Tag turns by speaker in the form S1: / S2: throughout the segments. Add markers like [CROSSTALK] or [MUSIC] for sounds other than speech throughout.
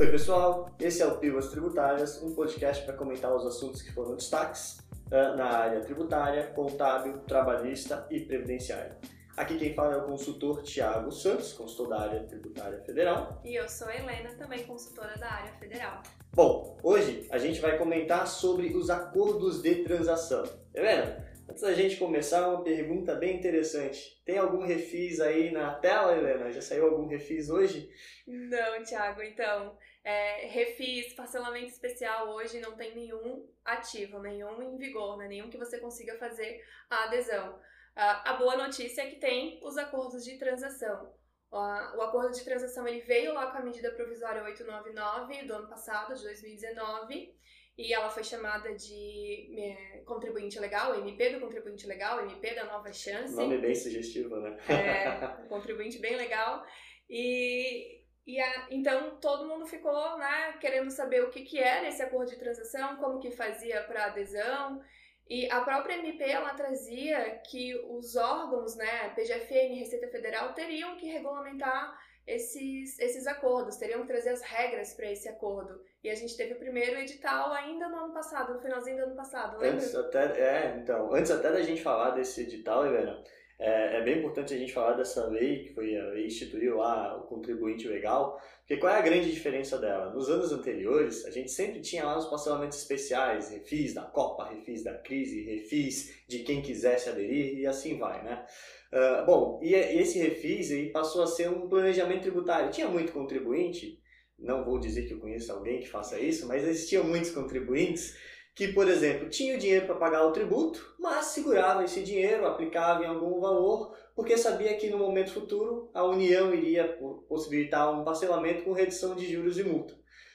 S1: Oi, pessoal. Esse é o Pílulas Tributárias, um podcast para comentar os assuntos que foram destaques uh, na área tributária, contábil, trabalhista e previdenciária. Aqui quem fala é o consultor Tiago Santos, consultor da área tributária federal.
S2: E eu sou a Helena, também consultora da área federal.
S1: Bom, hoje a gente vai comentar sobre os acordos de transação. Helena, Antes da gente começar, uma pergunta bem interessante. Tem algum refis aí na tela, Helena? Já saiu algum refis hoje?
S2: Não, Thiago. Então, é, refis, parcelamento especial hoje não tem nenhum ativo, nenhum em vigor, né? nenhum que você consiga fazer a adesão. a boa notícia é que tem os acordos de transação. O acordo de transação ele veio lá com a medida provisória 899 do ano passado, de 2019, e ela foi chamada de é, contribuinte legal, MP do contribuinte legal, MP da nova chance.
S1: Nome bem sugestivo, né?
S2: É, um contribuinte bem legal. E, e a, então todo mundo ficou né, querendo saber o que, que era esse acordo de transação, como que fazia para adesão. E a própria MP ela trazia que os órgãos, né, PGFN e Receita Federal, teriam que regulamentar esses, esses acordos, teriam que trazer as regras para esse acordo. E a gente teve o primeiro edital ainda no ano passado, no finalzinho do ano passado, lembra?
S1: Antes até, é, então, antes até da gente falar desse edital, Helena, é, é, bem importante a gente falar dessa lei que foi a lei instituiu lá o contribuinte legal, porque qual é a grande diferença dela? Nos anos anteriores, a gente sempre tinha lá os parcelamentos especiais, refis da Copa, refis da crise, refis de quem quisesse aderir e assim vai, né? Uh, bom, e, e esse refis aí passou a ser um planejamento tributário. Tinha muito contribuinte, não vou dizer que eu conheço alguém que faça isso, mas existiam muitos contribuintes que, por exemplo, tinham dinheiro para pagar o tributo, mas segurava esse dinheiro, aplicava em algum valor, porque sabia que no momento futuro a União iria possibilitar um parcelamento com redução de juros e multa.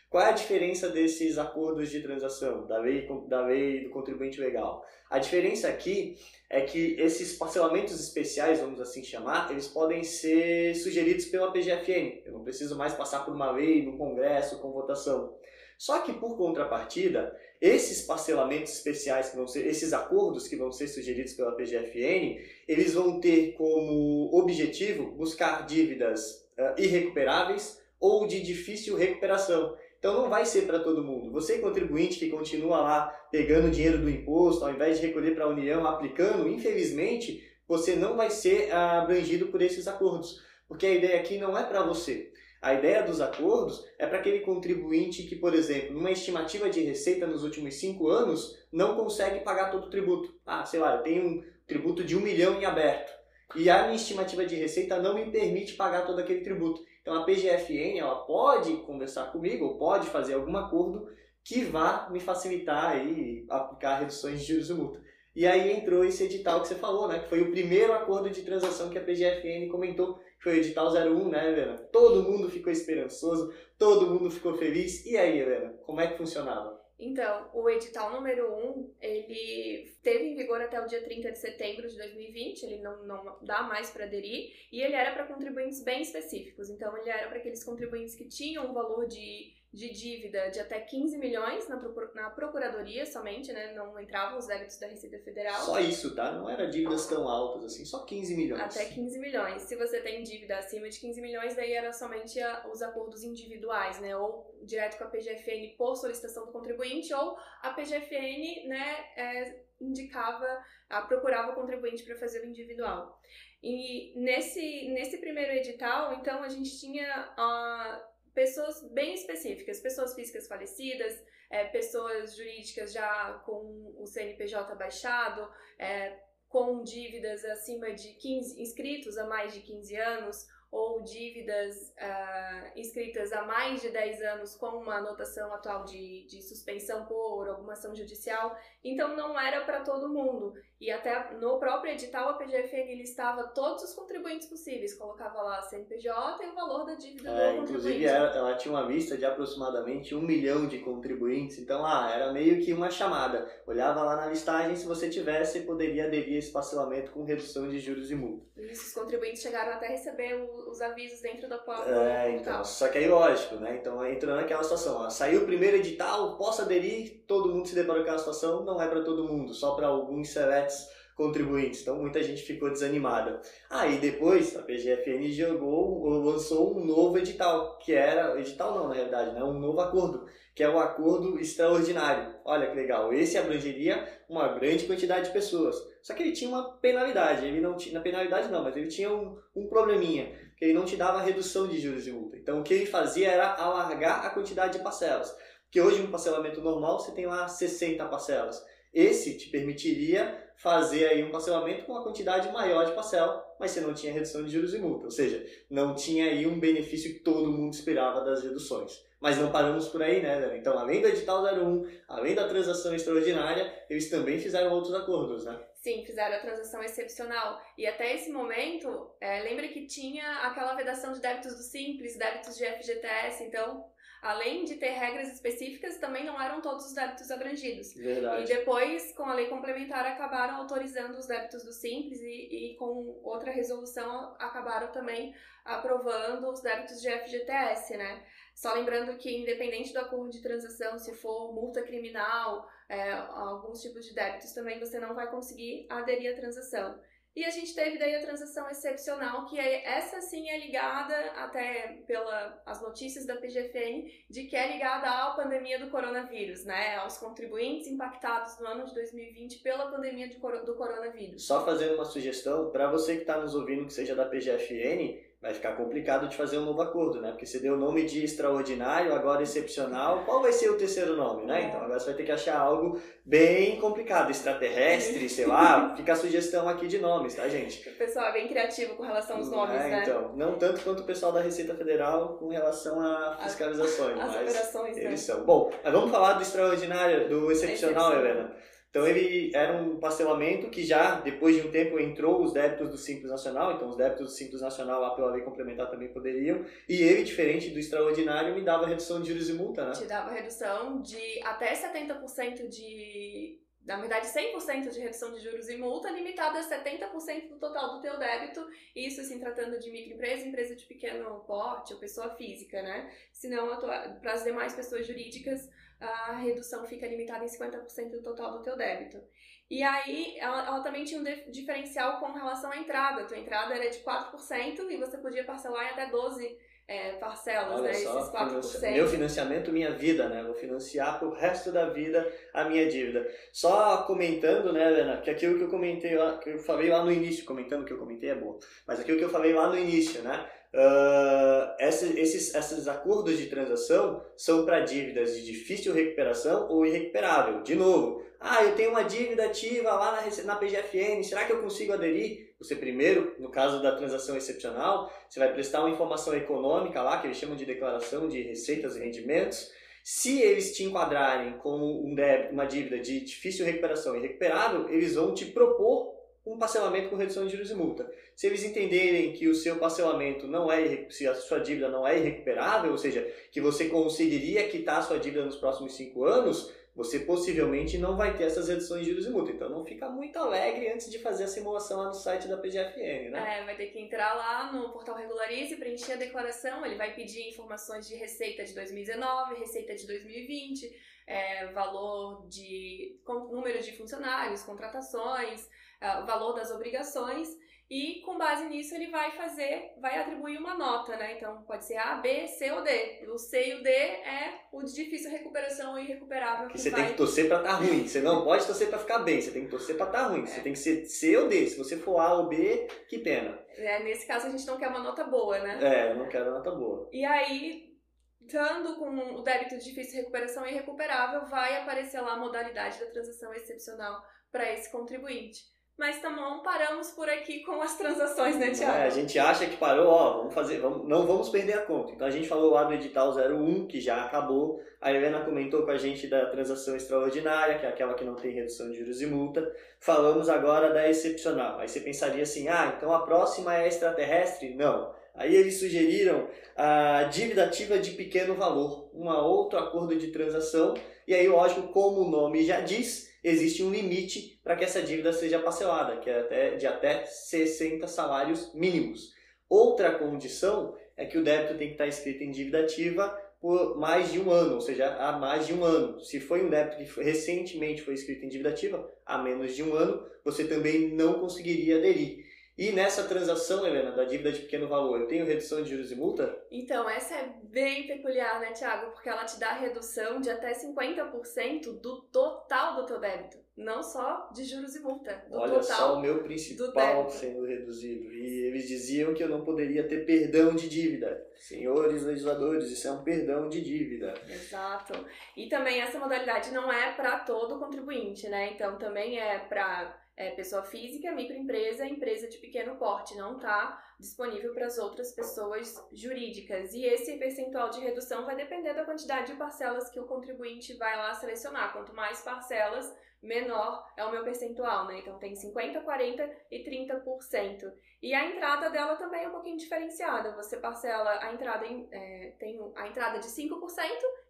S1: Qual é a diferença desses acordos de transação, da lei, da lei do contribuinte legal? A diferença aqui é que esses parcelamentos especiais, vamos assim chamar, eles podem ser sugeridos pela PGFN. Eu não preciso mais passar por uma lei no Congresso com votação. Só que por contrapartida, esses parcelamentos especiais que vão ser, esses acordos que vão ser sugeridos pela PGFN, eles vão ter como objetivo buscar dívidas uh, irrecuperáveis ou de difícil recuperação. Então não vai ser para todo mundo. Você contribuinte que continua lá pegando dinheiro do imposto, ao invés de recolher para a União, aplicando, infelizmente, você não vai ser ah, abrangido por esses acordos. Porque a ideia aqui não é para você. A ideia dos acordos é para aquele contribuinte que, por exemplo, numa estimativa de receita nos últimos cinco anos, não consegue pagar todo o tributo. Ah, sei lá, eu tenho um tributo de um milhão em aberto. E a minha estimativa de receita não me permite pagar todo aquele tributo. Então a PGFN ela pode conversar comigo, ou pode fazer algum acordo que vá me facilitar aí aplicar reduções de juros e multa. E aí entrou esse edital que você falou, né? Que foi o primeiro acordo de transação que a PGFN comentou foi o edital 01, né, Helena? Todo mundo ficou esperançoso, todo mundo ficou feliz. E aí, Helena, como é que funcionava?
S2: Então, o edital número 1, ele teve em vigor até o dia 30 de setembro de 2020, ele não, não dá mais para aderir, e ele era para contribuintes bem específicos. Então, ele era para aqueles contribuintes que tinham um valor de de dívida de até 15 milhões na, na procuradoria somente, né? Não entravam os débitos da Receita Federal.
S1: Só isso, tá? Não era dívidas tão altas assim, só 15 milhões.
S2: Até 15 milhões. Se você tem dívida acima de 15 milhões, daí era somente a, os acordos individuais, né? Ou direto com a PGFN por solicitação do contribuinte, ou a PGFN, né, é, indicava, a, procurava o contribuinte para fazer o individual. E nesse, nesse primeiro edital, então, a gente tinha. Uh, pessoas bem específicas, pessoas físicas falecidas, é, pessoas jurídicas já com o CNPJ baixado, é, com dívidas acima de 15, inscritos há mais de 15 anos, ou dívidas uh, inscritas há mais de 10 anos com uma anotação atual de, de suspensão por alguma ação judicial. Então não era para todo mundo. E até no próprio edital a PGFN listava todos os contribuintes possíveis, colocava lá a CNPJ e o valor da dívida
S1: é,
S2: do
S1: Inclusive ela, ela, tinha uma lista de aproximadamente um milhão de contribuintes, então ah, era meio que uma chamada. Olhava lá na listagem, se você tivesse, poderia aderir a esse parcelamento com redução de juros e multa.
S2: Isso, os contribuintes chegaram até a receber os avisos dentro da própria
S1: É, então, só que aí lógico, né? Então entrando naquela situação, ó, saiu o primeiro edital, posso aderir, todo mundo se deparou com aquela situação, não é para todo mundo, só para alguns seletos contribuintes. Então muita gente ficou desanimada. Aí ah, depois a PGFN jogou, lançou um novo edital, que era edital não na realidade, né, um novo acordo, que é o acordo extraordinário. Olha que legal, esse abrangeria uma grande quantidade de pessoas. Só que ele tinha uma penalidade, ele não tinha, na penalidade não, mas ele tinha um, um probleminha, que ele não te dava redução de juros e multa. Então o que ele fazia era alargar a quantidade de parcelas. Porque hoje um parcelamento normal você tem lá 60 parcelas. Esse te permitiria fazer aí um parcelamento com uma quantidade maior de parcela, mas você não tinha redução de juros e multa, ou seja, não tinha aí um benefício que todo mundo esperava das reduções. Mas não paramos por aí, né? Então, além do edital 01, além da transação extraordinária, eles também fizeram outros acordos, né?
S2: Sim, fizeram a transação excepcional. E até esse momento, é, lembra que tinha aquela vedação de débitos do Simples, débitos de FGTS, então além de ter regras específicas, também não eram todos os débitos abrangidos.
S1: Verdade.
S2: E depois, com a lei complementar, acabaram autorizando os débitos do Simples e, e com outra resolução acabaram também aprovando os débitos de FGTS, né? Só lembrando que, independente do acordo de transação, se for multa criminal, é, alguns tipos de débitos também, você não vai conseguir aderir à transação. E a gente teve daí a transação excepcional, que é, essa sim é ligada, até pelas notícias da PGFN, de que é ligada à pandemia do coronavírus, né? Aos contribuintes impactados no ano de 2020 pela pandemia do coronavírus.
S1: Só fazendo uma sugestão, para você que está nos ouvindo que seja da PGFN, vai ficar complicado de fazer um novo acordo, né? Porque você deu o nome de extraordinário, agora excepcional. Qual vai ser o terceiro nome, né? Então agora você vai ter que achar algo bem complicado, extraterrestre, sei lá. [LAUGHS] Fica a sugestão aqui de nomes, tá, gente?
S2: O pessoal é bem criativo com relação aos nomes, é,
S1: né? Então, não tanto quanto o pessoal da Receita Federal com relação a fiscalizações,
S2: as, as
S1: mas
S2: operações,
S1: eles
S2: né?
S1: são. Bom, mas vamos falar do extraordinário, do excepcional, Helena. Então ele era um parcelamento que já, depois de um tempo, entrou os débitos do Simples Nacional, então os débitos do Simples Nacional lá pela lei complementar também poderiam, e ele, diferente do extraordinário, me dava redução de juros e multa, né?
S2: Te dava redução de até 70% de na verdade, 100% de redução de juros e multa, limitada a 70% do total do teu débito, isso se tratando de microempresa, empresa de pequeno porte ou pessoa física, né? Senão, para as demais pessoas jurídicas, a redução fica limitada em 50% do total do teu débito. E aí, ela, ela também tinha um diferencial com relação à entrada. A tua entrada era de 4% e você podia parcelar em até 12 é, parcelas,
S1: Olha
S2: né?
S1: Só,
S2: esses 4%.
S1: Meu financiamento, minha vida, né? Vou financiar pro resto da vida a minha dívida. Só comentando, né, Helena, que aquilo que eu comentei lá, que eu falei lá no início, comentando o que eu comentei é bom, mas aquilo que eu falei lá no início, né? Uh, esses, esses acordos de transação são para dívidas de difícil recuperação ou irrecuperável. De novo, ah, eu tenho uma dívida ativa lá na, na PGFN, será que eu consigo aderir? Você primeiro, no caso da transação excepcional, você vai prestar uma informação econômica lá, que eles chamam de declaração de receitas e rendimentos. Se eles te enquadrarem como um débito, uma dívida de difícil recuperação e irrecuperável, eles vão te propor um parcelamento com redução de juros e multa. Se eles entenderem que o seu parcelamento não é, se a sua dívida não é irrecuperável, ou seja, que você conseguiria quitar a sua dívida nos próximos cinco anos, você possivelmente não vai ter essas reduções de juros e multa. Então não fica muito alegre antes de fazer a simulação lá no site da PGFN,
S2: né? É, vai ter que entrar lá no portal Regularize, preencher a declaração, ele vai pedir informações de receita de 2019, receita de 2020, é, valor de número de funcionários, contratações, uh, o valor das obrigações e com base nisso ele vai fazer, vai atribuir uma nota, né? Então pode ser A, B, C ou D. O C e o D é o de difícil recuperação ou irrecuperável.
S1: Que você vai... tem que torcer para estar tá ruim. Você não pode torcer para ficar bem, você tem que torcer para estar tá ruim. É. Você tem que ser C ou D. Se você for A ou B, que pena.
S2: É, nesse caso a gente não quer uma nota boa, né?
S1: É, eu não quero uma nota boa.
S2: E aí, estando com o débito de difícil recuperação e irrecuperável, vai aparecer lá a modalidade da transação excepcional para esse contribuinte. Mas também paramos por aqui com as transações, né, Tiago?
S1: É, a gente acha que parou, ó, vamos fazer, vamos, não vamos perder a conta. Então a gente falou lá do edital 01, que já acabou. A Helena comentou com a gente da transação extraordinária, que é aquela que não tem redução de juros e multa. Falamos agora da excepcional. Aí você pensaria assim, ah, então a próxima é extraterrestre? Não. Aí eles sugeriram a dívida ativa de pequeno valor, um outro acordo de transação. E aí, lógico, como o nome já diz, existe um limite para que essa dívida seja parcelada, que é até, de até 60 salários mínimos. Outra condição é que o débito tem que estar escrito em dívida ativa por mais de um ano, ou seja, há mais de um ano. Se foi um débito que recentemente foi escrito em dívida ativa, há menos de um ano, você também não conseguiria aderir. E nessa transação, Helena, da dívida de pequeno valor, eu tenho redução de juros e multa?
S2: Então, essa é bem peculiar, né, Tiago? Porque ela te dá redução de até 50% do total do teu débito. Não só de juros e multa, do
S1: Olha
S2: total
S1: só o meu principal sendo reduzido. E eles diziam que eu não poderia ter perdão de dívida. Senhores legisladores, isso é um perdão de dívida.
S2: Exato. E também essa modalidade não é para todo contribuinte, né? Então também é para é, pessoa física, microempresa, empresa de pequeno porte, não está disponível para as outras pessoas jurídicas. E esse percentual de redução vai depender da quantidade de parcelas que o contribuinte vai lá selecionar. Quanto mais parcelas, menor é o meu percentual, né? Então tem 50, 40 e 30%. E a entrada dela também é um pouquinho diferenciada. Você parcela a entrada em, é, tem a entrada de 5%,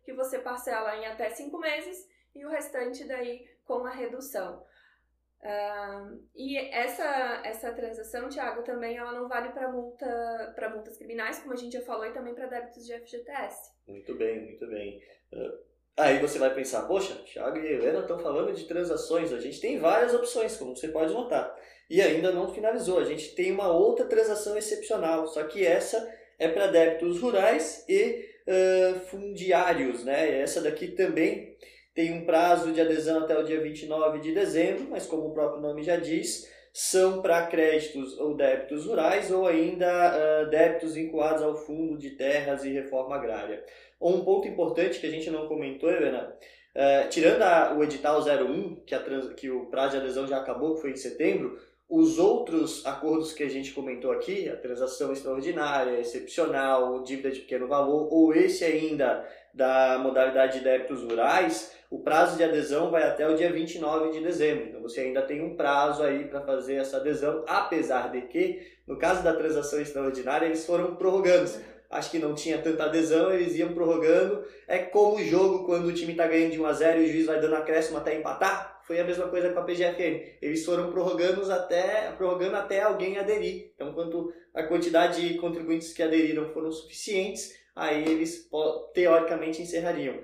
S2: que você parcela em até 5 meses, e o restante daí com a redução. Uh, e essa, essa transação, Thiago, também ela não vale para multa, para multas criminais, como a gente já falou, e também para débitos de FGTS.
S1: Muito bem, muito bem. Uh, aí você vai pensar, poxa, Thiago e Helena estão falando de transações, a gente tem várias opções, como você pode notar. E ainda não finalizou, a gente tem uma outra transação excepcional, só que essa é para débitos rurais e uh, fundiários, né? Essa daqui também tem um prazo de adesão até o dia 29 de dezembro, mas como o próprio nome já diz, são para créditos ou débitos rurais ou ainda uh, débitos vinculados ao fundo de terras e reforma agrária. Um ponto importante que a gente não comentou, Helena, uh, tirando a, o edital 01, que, a trans, que o prazo de adesão já acabou, que foi em setembro, os outros acordos que a gente comentou aqui, a transação extraordinária, excepcional, dívida de pequeno valor, ou esse ainda da modalidade de débitos rurais, o prazo de adesão vai até o dia 29 de dezembro. Então você ainda tem um prazo aí para fazer essa adesão, apesar de que, no caso da transação extraordinária, eles foram prorrogando. Acho que não tinha tanta adesão, eles iam prorrogando. É como o jogo quando o time está ganhando de 1 a 0 e o juiz vai dando acréscimo até empatar. Foi a mesma coisa com a PGFN. Eles foram prorrogando até, prorrogando até alguém aderir. Então, quanto a quantidade de contribuintes que aderiram foram suficientes, aí eles teoricamente encerrariam.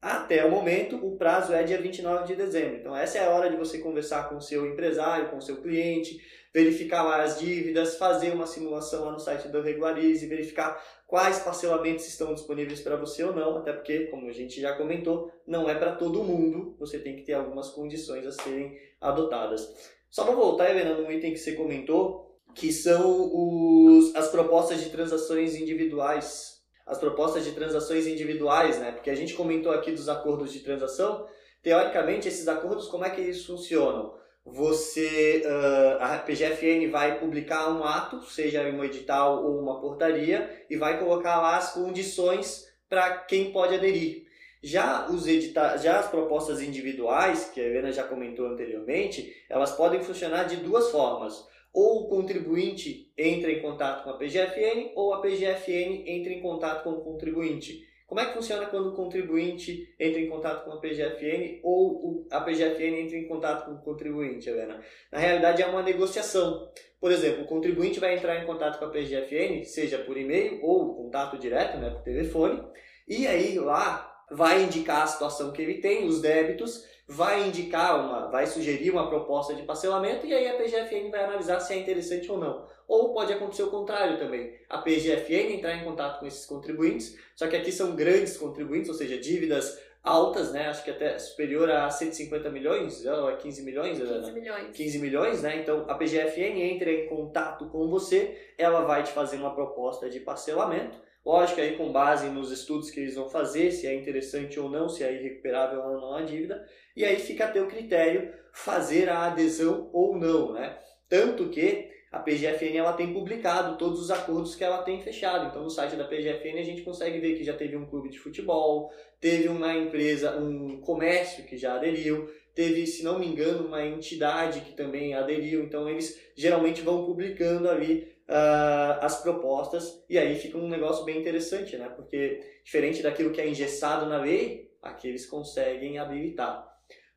S1: Até o momento, o prazo é dia 29 de dezembro. Então, essa é a hora de você conversar com o seu empresário, com o seu cliente, verificar lá as dívidas, fazer uma simulação lá no site do Regularize, verificar quais parcelamentos estão disponíveis para você ou não, até porque, como a gente já comentou, não é para todo mundo, você tem que ter algumas condições a serem adotadas. Só para voltar, Helena, no item que você comentou, que são os, as propostas de transações individuais as propostas de transações individuais, né? Porque a gente comentou aqui dos acordos de transação. Teoricamente, esses acordos, como é que eles funcionam? Você, uh, a PGFN vai publicar um ato, seja um edital ou uma portaria, e vai colocar lá as condições para quem pode aderir. Já, os edita já as propostas individuais, que a Helena já comentou anteriormente, elas podem funcionar de duas formas ou o contribuinte entra em contato com a PGFN ou a PGFN entra em contato com o contribuinte. Como é que funciona quando o contribuinte entra em contato com a PGFN ou a PGFN entra em contato com o contribuinte, Helena? Na realidade é uma negociação. Por exemplo, o contribuinte vai entrar em contato com a PGFN, seja por e-mail ou contato direto, né, por telefone, e aí lá vai indicar a situação que ele tem, os débitos, vai indicar uma, vai sugerir uma proposta de parcelamento e aí a PGFN vai analisar se é interessante ou não. Ou pode acontecer o contrário também. A PGFN entrar em contato com esses contribuintes, só que aqui são grandes contribuintes, ou seja, dívidas altas, né? Acho que até superior a 150 milhões, ou é 15 milhões?
S2: 15 milhões.
S1: 15 milhões, né? Então a PGFN entra em contato com você, ela vai te fazer uma proposta de parcelamento Lógico, aí com base nos estudos que eles vão fazer, se é interessante ou não, se é irrecuperável ou não a dívida, e aí fica a teu critério fazer a adesão ou não, né? Tanto que a PGFN ela tem publicado todos os acordos que ela tem fechado. Então no site da PGFN a gente consegue ver que já teve um clube de futebol, teve uma empresa, um comércio que já aderiu, teve, se não me engano, uma entidade que também aderiu. Então eles geralmente vão publicando ali uh, as propostas e aí fica um negócio bem interessante, né? Porque diferente daquilo que é engessado na lei, aqui eles conseguem habilitar.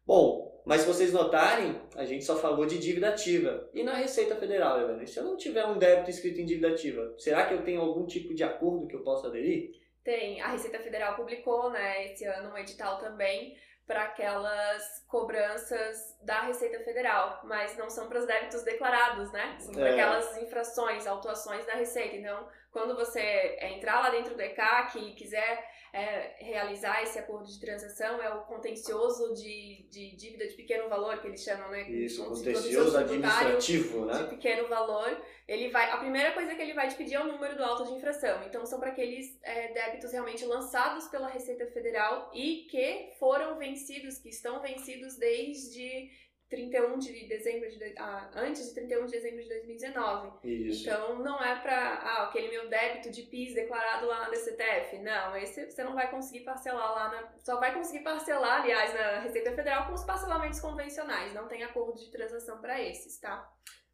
S1: Bom, mas se vocês notarem, a gente só falou de dívida ativa. E na Receita Federal, Helena, se eu não tiver um débito escrito em dívida ativa, será que eu tenho algum tipo de acordo que eu possa aderir?
S2: Tem. A Receita Federal publicou, né, esse ano um edital também para aquelas cobranças da Receita Federal, mas não são para os débitos declarados, né? São para é. aquelas infrações, autuações da Receita. Então, quando você entrar lá dentro do ECAC e quiser é, realizar esse acordo de transação, é o contencioso de, de dívida de pequeno valor, que eles chamam, né?
S1: Isso, contencioso administrativo, né?
S2: De pequeno valor. Ele vai, a primeira coisa que ele vai te pedir é o número do auto de infração. Então, são para aqueles é, débitos realmente lançados pela Receita Federal e que foram vencidos, que estão vencidos desde 31 de dezembro de ah, antes de 31 de dezembro de 2019.
S1: Isso.
S2: Então não é para ah, aquele meu débito de PIS declarado lá na DCTF. Não, esse você não vai conseguir parcelar lá na só vai conseguir parcelar, aliás, na Receita Federal com os parcelamentos convencionais, não tem acordo de transação para esses, tá?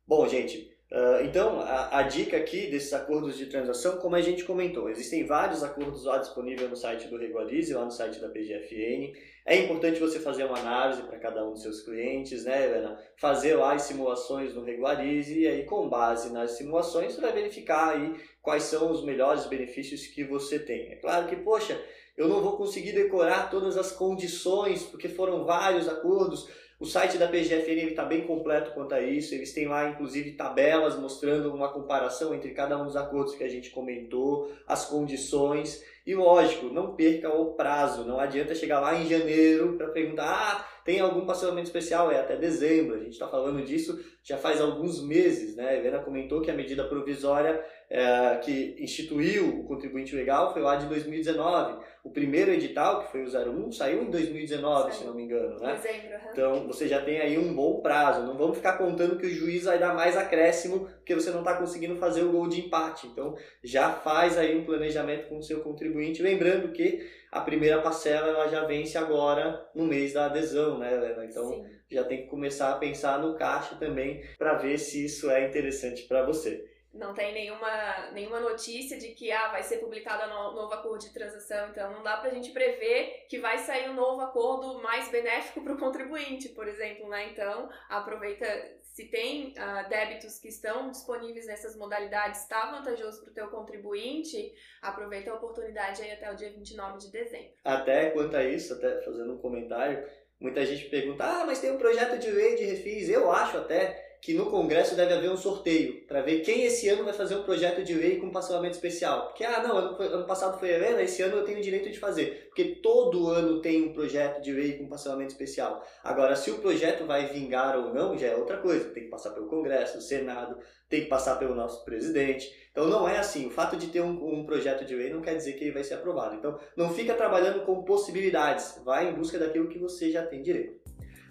S1: Bom, gente, uh, então a, a, dica aqui desses acordos de transação, como a gente comentou, existem vários acordos lá disponíveis no site do Regularize, lá no site da PGFN. É importante você fazer uma análise para cada um dos seus clientes, né, Helena? Fazer lá as simulações no Regularize e aí, com base nas simulações, você vai verificar aí quais são os melhores benefícios que você tem. É claro que, poxa, eu não vou conseguir decorar todas as condições, porque foram vários acordos o site da PGFN está bem completo quanto a isso. Eles têm lá, inclusive, tabelas mostrando uma comparação entre cada um dos acordos que a gente comentou, as condições. E lógico, não perca o prazo. Não adianta chegar lá em janeiro para perguntar: ah, tem algum parcelamento especial? É até dezembro. A gente está falando disso já faz alguns meses. Né? A Helena comentou que a medida provisória é, que instituiu o contribuinte legal foi lá de 2019. O primeiro edital, que foi o 01, saiu em 2019, Sim. se não me engano. Né?
S2: Dezembro, uhum.
S1: Então você já tem aí um bom prazo. Não vamos ficar contando que o juiz vai dar mais acréscimo porque você não está conseguindo fazer o gol de empate. Então já faz aí um planejamento com o seu contribuinte. Lembrando que a primeira parcela ela já vence agora no mês da adesão, né, Helena? Então Sim. Já tem que começar a pensar no caixa também para ver se isso é interessante para você
S2: não tem nenhuma, nenhuma notícia de que ah, vai ser publicado um novo acordo de transação, então não dá para a gente prever que vai sair um novo acordo mais benéfico para o contribuinte, por exemplo, né? Então, aproveita, se tem uh, débitos que estão disponíveis nessas modalidades, está vantajoso para o teu contribuinte, aproveita a oportunidade aí até o dia 29 de dezembro.
S1: Até quanto a isso, até fazendo um comentário, muita gente pergunta, ah, mas tem um projeto de lei de refis, eu acho até que no Congresso deve haver um sorteio para ver quem esse ano vai fazer um projeto de lei com parcelamento especial. Porque, ah, não, ano, ano passado foi Helena, esse ano eu tenho o direito de fazer. Porque todo ano tem um projeto de lei com parcelamento especial. Agora, se o projeto vai vingar ou não, já é outra coisa. Tem que passar pelo Congresso, Senado, tem que passar pelo nosso presidente. Então, não é assim. O fato de ter um, um projeto de lei não quer dizer que ele vai ser aprovado. Então, não fica trabalhando com possibilidades. Vai em busca daquilo que você já tem direito.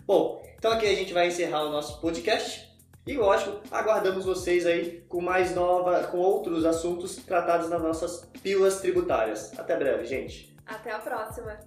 S1: Bom, então aqui a gente vai encerrar o nosso podcast. E lógico, aguardamos vocês aí com mais nova, com outros assuntos tratados nas nossas pílulas tributárias. Até breve, gente.
S2: Até a próxima.